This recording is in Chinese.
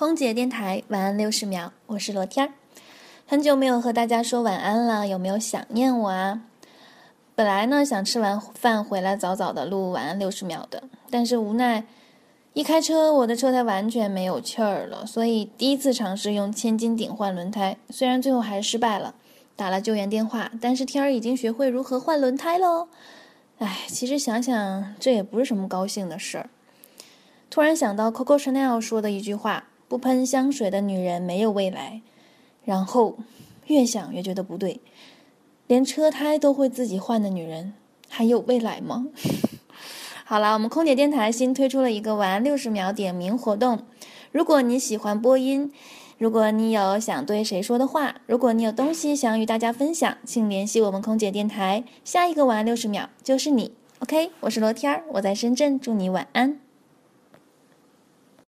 空姐电台晚安六十秒，我是罗天儿。很久没有和大家说晚安了，有没有想念我啊？本来呢想吃完饭回来早早的录晚安六十秒的，但是无奈一开车我的车胎完全没有气儿了，所以第一次尝试用千斤顶换轮胎，虽然最后还是失败了，打了救援电话，但是天儿已经学会如何换轮胎喽。唉，其实想想这也不是什么高兴的事儿。突然想到 Coco Chanel 说的一句话。不喷香水的女人没有未来，然后越想越觉得不对，连车胎都会自己换的女人还有未来吗？好了，我们空姐电台新推出了一个晚安六十秒点名活动，如果你喜欢播音，如果你有想对谁说的话，如果你有东西想与大家分享，请联系我们空姐电台，下一个晚安六十秒就是你。OK，我是罗天儿，我在深圳，祝你晚安。